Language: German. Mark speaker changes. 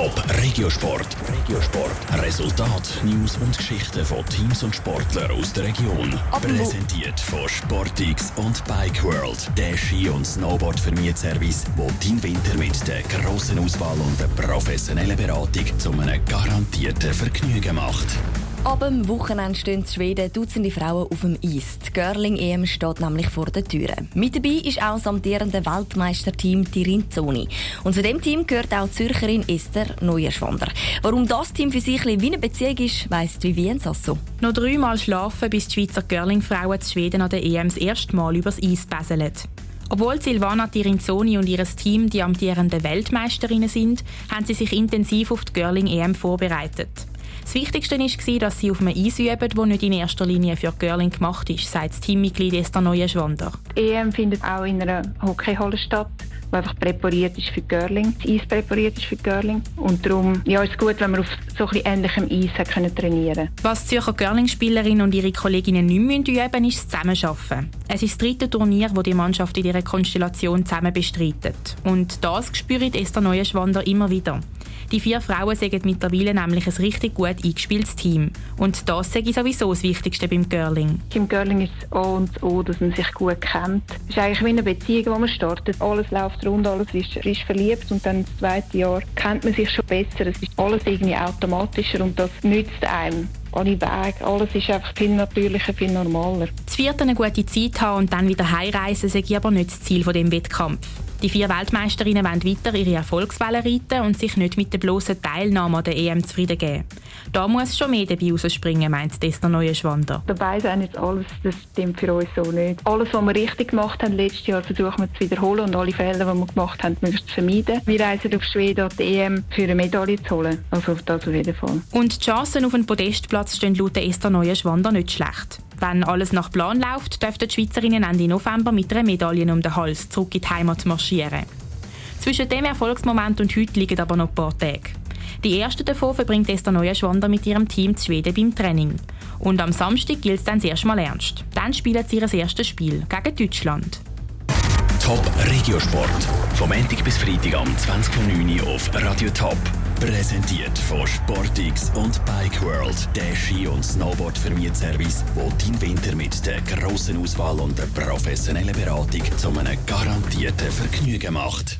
Speaker 1: Top Regiosport. Regiosport. Resultat, News und Geschichten von Teams und Sportlern aus der Region. Präsentiert von Sportix und Bike World. Der Ski- und Snowboard-Vermietservice, wo dein Winter mit der grossen Auswahl und der professionellen Beratung zu einem garantierten Vergnügen macht.
Speaker 2: Ab dem Wochenende stehen in Schweden Dutzende Frauen auf dem Eis. Die Girling-EM steht nämlich vor den Türen. Mit dabei ist auch das amtierende Weltmeisterteam Tirinzoni. Und zu dem Team gehört auch Zürcherin Esther Neuerschwander. Warum das Team für sich wie eine Beziehung ist, weiss Vivien Sasso.
Speaker 3: Noch dreimal schlafen, bis die Schweizer Girling-Frauen zu Schweden an der EM das erste Mal übers Eis bäseln. Obwohl Silvana Tirinzoni und ihr Team die amtierenden Weltmeisterinnen sind, haben sie sich intensiv auf die Girling-EM vorbereitet. Das Wichtigste war, dass sie auf einem Eis üben, das nicht in erster Linie für Girling gemacht ist, sagt das Teammitglied Esther Neuenschwander.
Speaker 4: EM findet auch in einer Hockeyhalle statt die einfach präpariert ist für Girling, das Eis präpariert ist für Girling. Und darum ja, ist es gut, wenn man auf so ein ähnlichem Eis können trainieren
Speaker 3: Was die Zürcher Girling-Spielerinnen und ihre Kolleginnen nicht mehr üben müssen, ist das Zusammenarbeiten. Es ist das dritte Turnier, das die Mannschaft in dieser Konstellation zusammen bestreitet. Und das spürt Esther Neuenschwander immer wieder. Die vier Frauen sind mittlerweile nämlich ein richtig gut eingespieltes Team. Und das sage ich sowieso das Wichtigste beim Girling.
Speaker 4: Im Girling ist es A und O, dass man sich gut kennt. Es ist eigentlich wie eine Beziehung, die man startet. Alles läuft rund, alles ist, ist verliebt und dann das zweite Jahr kennt man sich schon besser. Es ist alles irgendwie automatischer und das nützt einem alle Wege, alles ist einfach viel natürlicher, viel normaler.
Speaker 3: Das vierte eine gute Zeit haben und dann wieder heimreisen, sei aber nicht das Ziel von dem Wettkampf. Die vier Weltmeisterinnen wollen weiter ihre Erfolgswelle reiten und sich nicht mit der bloßen Teilnahme an der EM zufrieden geben. Da muss schon mehr dabei rausspringen, meint Esther Neuenschwander.
Speaker 4: Dabei sein jetzt alles, das stimmt für uns so nicht. Alles, was wir richtig gemacht haben letztes Jahr, versuchen wir zu wiederholen und alle Fehler, die wir gemacht haben, möglichst zu vermeiden. Wir reisen auf Schweden an die EM für eine Medaille zu holen. Also auf das auf jeden Fall.
Speaker 3: Und die Chancen auf einen Podestplatz stehen laut Esther Neuenschwander nicht schlecht. Wenn alles nach Plan läuft, dürften die Schweizerinnen Ende November mit einer Medaille um den Hals zurück in die Heimat marschieren. Zwischen dem Erfolgsmoment und heute liegen aber noch ein paar Tage. Die erste davon verbringt Esther Neuenschwander mit ihrem Team zu Schweden beim Training. Und am Samstag gilt es dann erst mal ernst. Dann spielen sie ihr erstes Spiel gegen Deutschland.
Speaker 1: Top Regiosport. Vom Montag bis Freitag am 20.09 auf Radio Top. Präsentiert von Sportix und Bike World, der Ski- und Snowboard-Vermietservice, wo dein Winter mit der grossen Auswahl und der professionellen Beratung zu einem garantierten Vergnügen macht.